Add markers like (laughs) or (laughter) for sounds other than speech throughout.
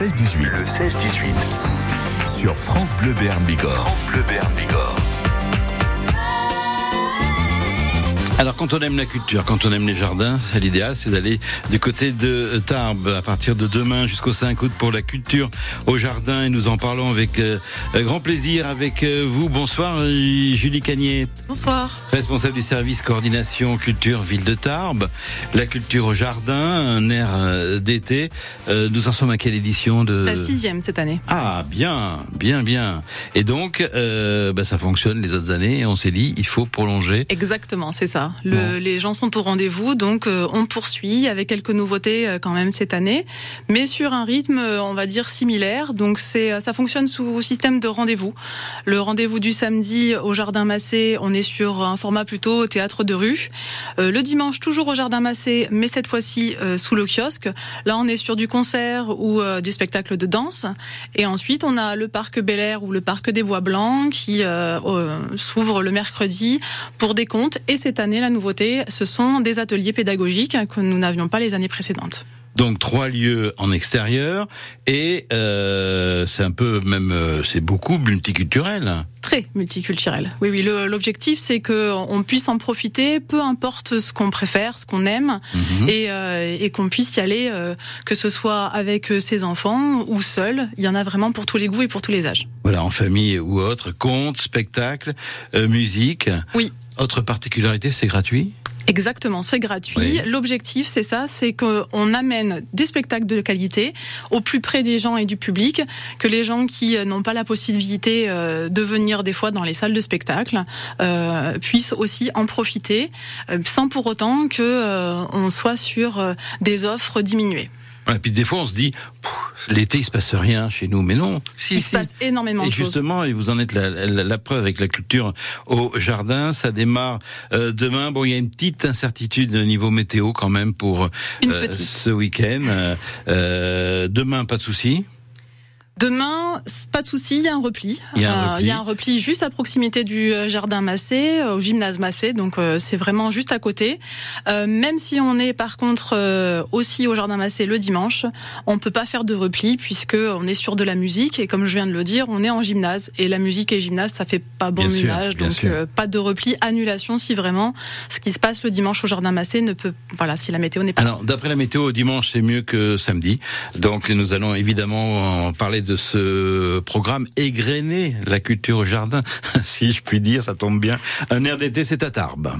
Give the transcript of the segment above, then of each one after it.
16-18. Le 16-18. Sur France Bleu Béarn Bigorre. France Bleu Béarn Bigorre. Alors quand on aime la culture, quand on aime les jardins, c'est l'idéal, c'est d'aller du côté de Tarbes à partir de demain jusqu'au 5 août pour la culture au jardin et nous en parlons avec euh, grand plaisir avec euh, vous. Bonsoir Julie Cagnet. Bonsoir. Responsable du service coordination culture ville de Tarbes. La culture au jardin, un air euh, d'été. Euh, nous en sommes à quelle édition de La sixième cette année. Ah bien, bien, bien. Et donc euh, bah, ça fonctionne les autres années et on s'est dit il faut prolonger. Exactement, c'est ça. Le. Les gens sont au rendez-vous, donc euh, on poursuit avec quelques nouveautés euh, quand même cette année, mais sur un rythme, euh, on va dire similaire. Donc c'est, ça fonctionne sous système de rendez-vous. Le rendez-vous du samedi au Jardin Massé, on est sur un format plutôt théâtre de rue. Euh, le dimanche toujours au Jardin Massé, mais cette fois-ci sous le kiosque. Là, on est sur du concert ou du spectacle de danse. Et ensuite, on a le parc Bel Air ou le parc des Bois Blancs qui s'ouvre le mercredi pour des comptes. Et cette année, la nouveauté, ce sont des ateliers pédagogiques que nous n'avions pas les années précédentes. Donc trois lieux en extérieur et euh, c'est un peu même euh, c'est beaucoup multiculturel. Très multiculturel. Oui, oui. L'objectif, c'est que on puisse en profiter, peu importe ce qu'on préfère, ce qu'on aime, Mhm. et, euh, et qu'on puisse y aller, euh, que ce soit avec euh, ses enfants ou seul. Il y en a vraiment pour tous les goûts et pour tous les âges. Voilà, en famille ou autre, contes, spectacles, euh, musique. Oui. Autre particularité, c'est gratuit? Exactement, c'est gratuit. Oui. L'objectif, c'est ça, c'est qu'on amène des spectacles de qualité au plus près des gens et du public, que les gens qui euh, n'ont pas la possibilité euh, de venir des fois dans les salles de spectacle euh, puissent aussi en profiter, sans pour autant que euh, on soit sur des offres diminuées. Et puis des fois, on se dit l'été il se passe rien chez nous, mais non. Si, Il si. se passe énormément Et de choses. justement, et vous en êtes la, la- la preuve avec la culture au jardin, ça démarre euh, demain. Bon, il y a une petite incertitude au niveau météo quand même pour euh, ce week-end. Euh, euh, demain, pas de souci. Demain, pas de souci, il y a un repli. Il y a un Euh, repli. il y a un repli juste à proximité du euh, jardin Massé, euh, au gymnase Massé, donc euh, c'est vraiment juste à côté. Euh, même si on est par contre aussi au jardin Massé le dimanche, on peut pas faire de repli puisque on est sur de la musique et comme je viens de le dire, on est en gymnase et la musique et gymnase ça fait pas bon Bien ménage, donc pas de repli, annulation si vraiment ce qui se passe le dimanche au jardin Massé ne peut, voilà, si la météo n'est pas Alors, d'après la météo, dimanche, c'est mieux que samedi. Donc, nous allons évidemment en parler de ce programme égrener la culture au jardin, (laughs) si je puis dire, ça tombe bien. Un air d'été, c'est à Tarbes.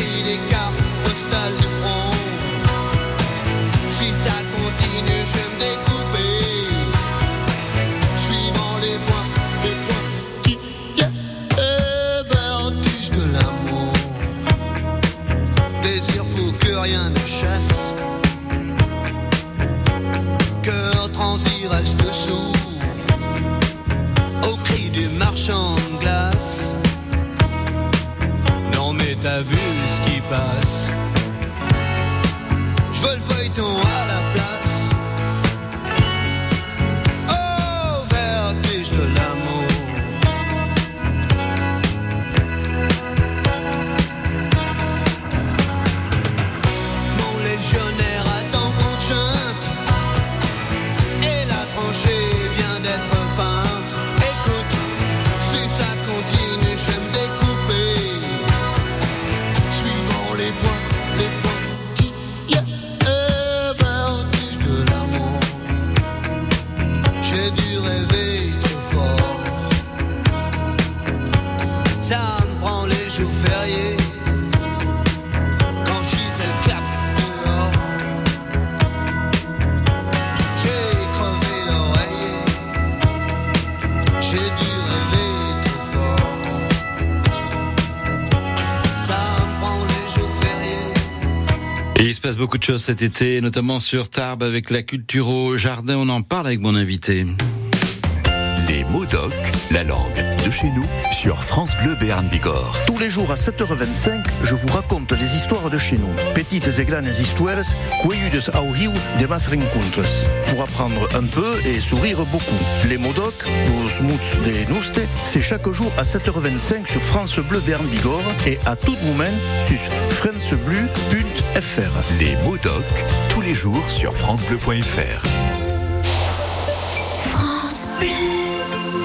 M'écris des cartes postales du front Si ça continue je me découper vu ce qui passe. Beaucoup de choses cet été, notamment sur Tarbes avec la culture au jardin. On en parle avec mon invité. Les mots la langue de chez nous, sur France Bleu Béarn Bigorre. Tous les jours à 7h25, je vous raconte les histoires de chez nous. Petites et grandes histoires, cueillidas au rio de mas rencontres. Pour apprendre un peu et sourire beaucoup. Les modoc, los muts de Nouste, c'est chaque jour à 7h25 sur France Bleu Béarn Bigorre et à tout moment sur francebleu.fr. Les mots doc, tous les jours sur FranceBleu.fr.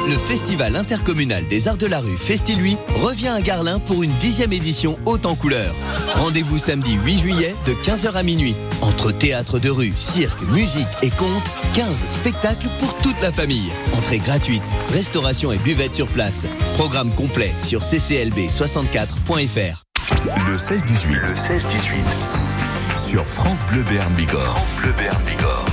Le Festival intercommunal des arts de la rue Festi-Lui revient à Garlin pour une dixième édition haute en couleurs. Rendez-vous samedi 8 juillet de 15h à minuit. Entre théâtre de rue, cirque, musique et contes, 15 spectacles pour toute la famille. Entrée gratuite, restauration et buvette sur place. Programme complet sur cclb64.fr. Le 16-18. Le 16-18. Sur France Bleu Béarn Bigorre. France Bleu Béarn Bigorre.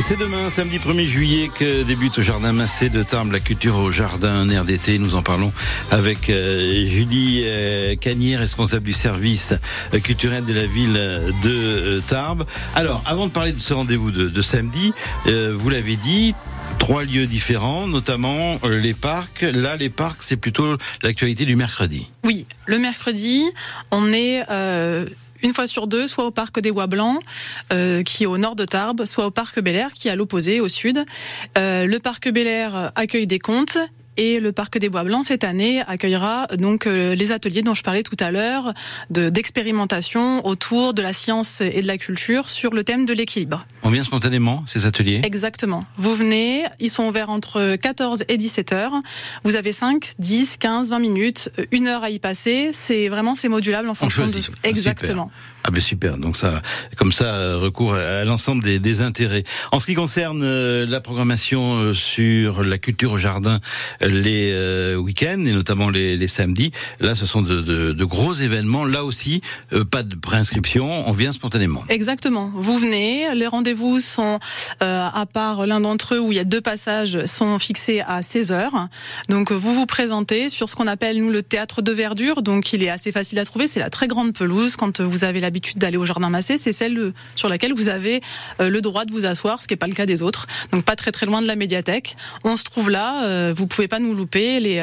Et c'est demain, samedi 1er juillet, que débute au Jardin Massé de Tarbes la culture au jardin, un. Nous en parlons avec euh, Julie euh, Cagnier, responsable du service euh, culturel de la ville de Tarbes. Alors, avant de parler de ce rendez-vous de, samedi, vous l'avez dit, trois lieux différents, notamment les parcs. Là, les parcs, c'est plutôt l'actualité du mercredi. Oui, le mercredi, on est euh, une fois sur deux, soit au parc des Bois Blancs, euh, qui est au nord de Tarbes, soit au parc Bel Air, qui est à l'opposé, au sud. Euh, le parc Bel Air accueille des contes. Et le parc des Bois Blancs cette année accueillera donc euh, les ateliers dont je parlais tout à l'heure de d'expérimentation autour de la science et de la culture sur le thème de l'équilibre. On vient spontanément, ces ateliers? Exactement. Vous venez, ils sont ouverts entre 14 et 17 heures. Vous avez 5, 10, 15, 20 minutes, une heure à y passer. C'est vraiment c'est modulable en fonction de exactement. Ah ben super, donc ça, comme ça, euh, recours à l'ensemble des, des intérêts. En ce qui concerne euh, la programmation euh, sur la culture au jardin les week-ends et notamment les, les samedis, là ce sont de, de- de gros événements. Là aussi, pas de préinscription, on vient spontanément. Exactement. Vous venez, les rendez-vous sont, euh, à part l'un d'entre eux où il y a deux passages, sont fixés à 16 heures. Donc vous vous présentez sur ce qu'on appelle nous le théâtre de verdure. Donc il est assez facile à trouver. C'est la très grande pelouse quand vous avez l'habitude d'aller au jardin massé. C'est celle euh, sur laquelle vous avez euh, le droit de vous asseoir, ce qui n'est pas le cas des autres. Donc pas très très loin de la médiathèque. On se trouve là. euh, vous pouvez pas nous louper. Les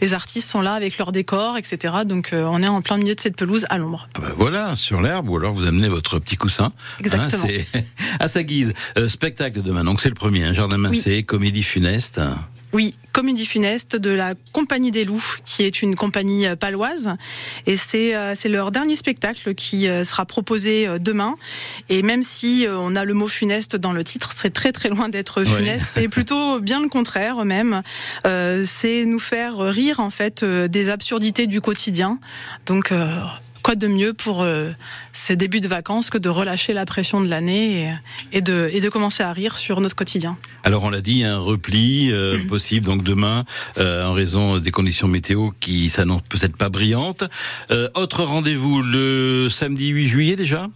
les artistes sont là avec leur décor, etc. Donc on est en plein milieu de cette pelouse à l'ombre. Ah ben voilà, sur l'herbe, ou alors vous amenez votre petit coussin. Exactement. Hein, c'est (laughs) à sa guise. Euh, spectacle demain, donc c'est le premier, hein, Jardin Massé, comédie funeste. Oui, Comédie funeste de la Compagnie des Loups, qui est une compagnie euh, paloise. Et c'est euh, c'est leur dernier spectacle qui euh, sera proposé demain. Et même si on a le mot funeste dans le titre, c'est très très loin d'être funeste. C'est plutôt bien le contraire même. Euh, c'est nous faire rire en fait des absurdités du quotidien. Donc euh, quoi de mieux pour euh, ces débuts de vacances que de relâcher la pression de l'année et, et de, et de commencer à rire sur notre quotidien? Alors on l'a dit, un repli euh, Mhm. possible donc demain euh, en raison des conditions météo qui s'annoncent peut-être pas brillantes. Autre rendez-vous le samedi 8 juillet déjà?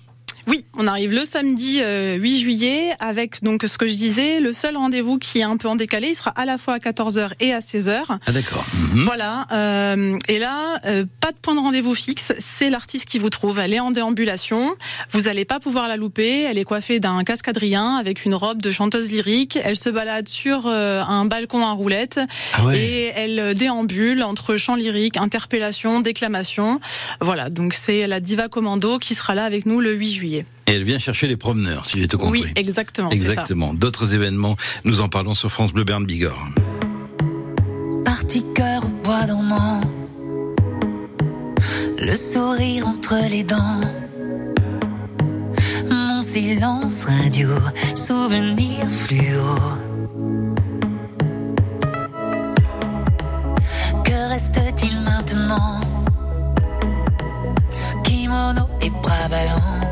Oui, on arrive le samedi euh, 8 juillet avec donc ce que je disais, le seul rendez-vous qui est un peu en décalé, il sera à la fois à 14h et à 16h. Ah d'accord. Mhm. Voilà, euh, et là, euh, pas de point de rendez-vous fixe, c'est l'artiste qui vous trouve. Elle est en déambulation, vous allez pas pouvoir la louper, elle est coiffée d'un casque Adrien avec une robe de chanteuse lyrique, elle se balade sur euh, un balcon à roulettes Ah ouais. et elle déambule entre chant lyrique, interpellation, déclamation. Voilà, donc c'est la diva commando qui sera là avec nous le 8 juillet. Et elle vient chercher les promeneurs, si j'ai tout compris. Oui, exactement, c'est ça. Exactement. D'autres événements, nous en parlons sur France Bleu Berne Bigorre. Parti cœur au bois dormant, le sourire entre les dents. Mon silence radio, souvenir fluo. Que reste-t-il maintenant? Kimono et bras ballants.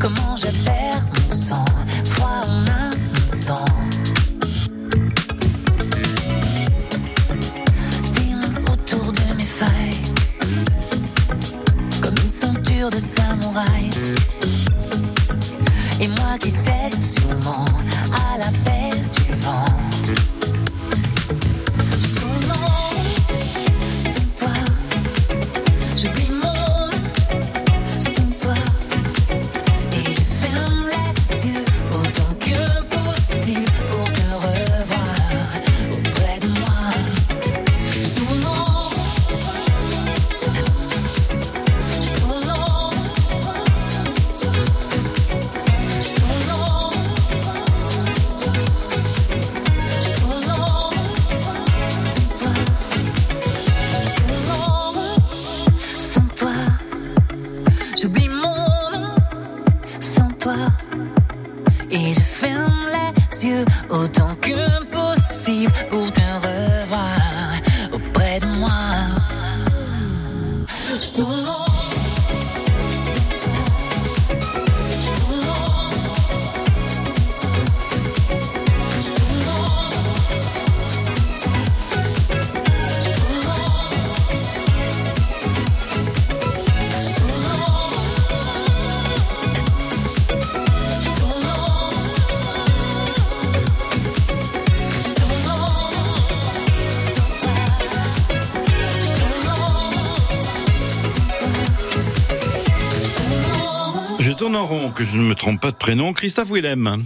Comment je perds mon sang, froid en un instant. Dis-moi autour de mes failles, comme une ceinture de samouraï. Pour te revoir tourne en rond, que je ne me trompe pas de prénom, Christophe Willem.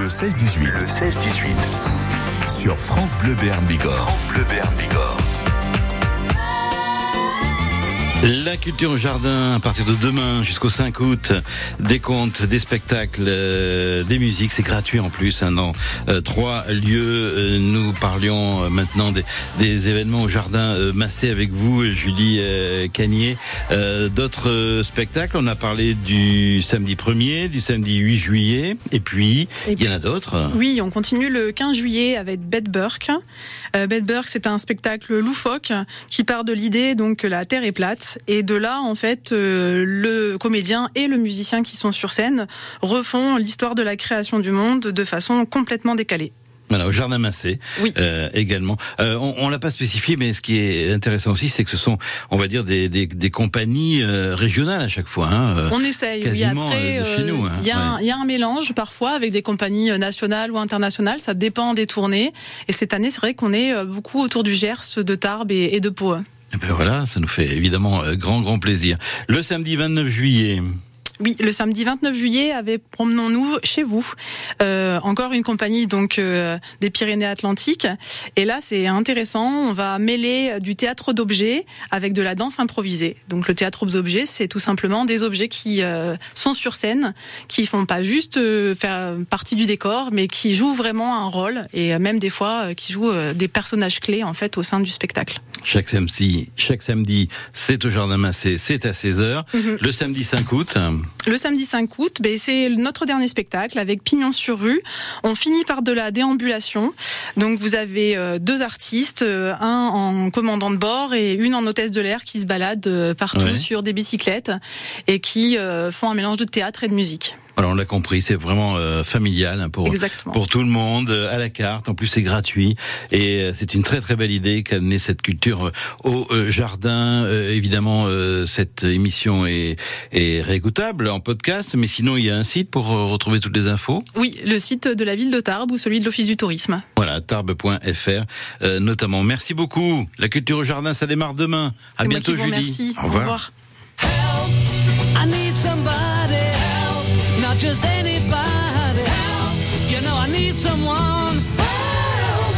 Le 16-18. Le 16-18. Sur France Bleu Béarn Bigorre. France Bleu Bigorre. La culture au jardin à partir de demain jusqu'au 5 août. Des contes, des spectacles, euh, des musiques, c'est gratuit en plus. Hein, dans euh, trois lieux, Euh, nous parlions euh, maintenant des, des événements au jardin euh, Massé avec vous, Julie euh, Cagnier. Euh, D'autres euh, spectacles, on a parlé du samedi 1er, du samedi 8 juillet, et puis Et il y en a d'autres. Oui, on continue le 15 juillet avec Beth Burke. Euh, Beth Burke, c'est un spectacle loufoque qui part de l'idée donc que la Terre est plate et de là en fait euh, le comédien et le musicien qui sont sur scène refont l'histoire de la création du monde de façon complètement décalée. Voilà, au jardin Massé Oui. euh, également. Euh, on, on l'a pas spécifié, mais ce qui est intéressant aussi, c'est que ce sont, on va dire, des, des, des compagnies euh, régionales à chaque fois. Hein. On essaye, oui. quasiment, Après, de chez nous, hein. il y, a un- Ouais. il y a un mélange parfois avec des compagnies nationales ou internationales. Ça dépend des tournées. Et cette année, c'est vrai qu'on est beaucoup autour du Gers, de Tarbes et, et de Pau. Eh ben voilà, ça nous fait évidemment grand grand plaisir. Le samedi 29 juillet. Oui, le samedi 29 juillet, avec promenons-nous chez vous. Euh, encore une compagnie donc euh, des Pyrénées-Atlantiques. Et là, c'est intéressant. On va mêler du théâtre d'objets avec de la danse improvisée. Donc le théâtre d'objets, c'est tout simplement des objets qui euh, sont sur scène, qui font pas juste euh, faire partie du décor, mais qui jouent vraiment un rôle et euh, même des fois euh, qui jouent euh, des personnages clés en fait au sein du spectacle. Chaque samedi, chaque samedi, c'est au jardin Massé, c'est à 16h. Mhm. Le samedi 5 août. Le samedi 5 août, ben, c'est notre dernier spectacle avec Pignon sur rue. On finit par de la déambulation. Donc vous avez euh, deux artistes, euh, un en commandant de bord et une en hôtesse de l'air qui se baladent euh, partout Ouais. sur des bicyclettes et qui font un mélange de théâtre et de musique. Alors on l'a compris, c'est vraiment euh, familial hein, pour Exactement. pour tout le monde, euh, à la carte. En plus, c'est gratuit et euh, c'est une très très belle idée qu'a amené cette culture euh, au euh, jardin. Euh, évidemment, euh, cette émission est, est réécoutable en podcast, mais sinon il y a un site pour euh, retrouver toutes les infos. Oui, le site de la ville de Tarbes ou celui de l'Office du tourisme. Voilà, tarbes.fr euh, notamment. Merci beaucoup. La culture au jardin, ça démarre demain. À bientôt, Julie. remercie. Au revoir. I need somebody help, not just anybody help. You know I need someone help.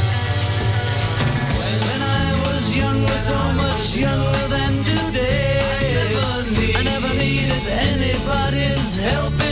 When I was younger, so much younger than today, I never, needed anybody's help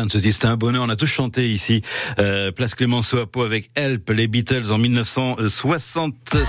fan se disent c'était un bonheur. On a tous chanté ici. Euh, Place Clémenceau à Pau avec Help, les Beatles en 1960.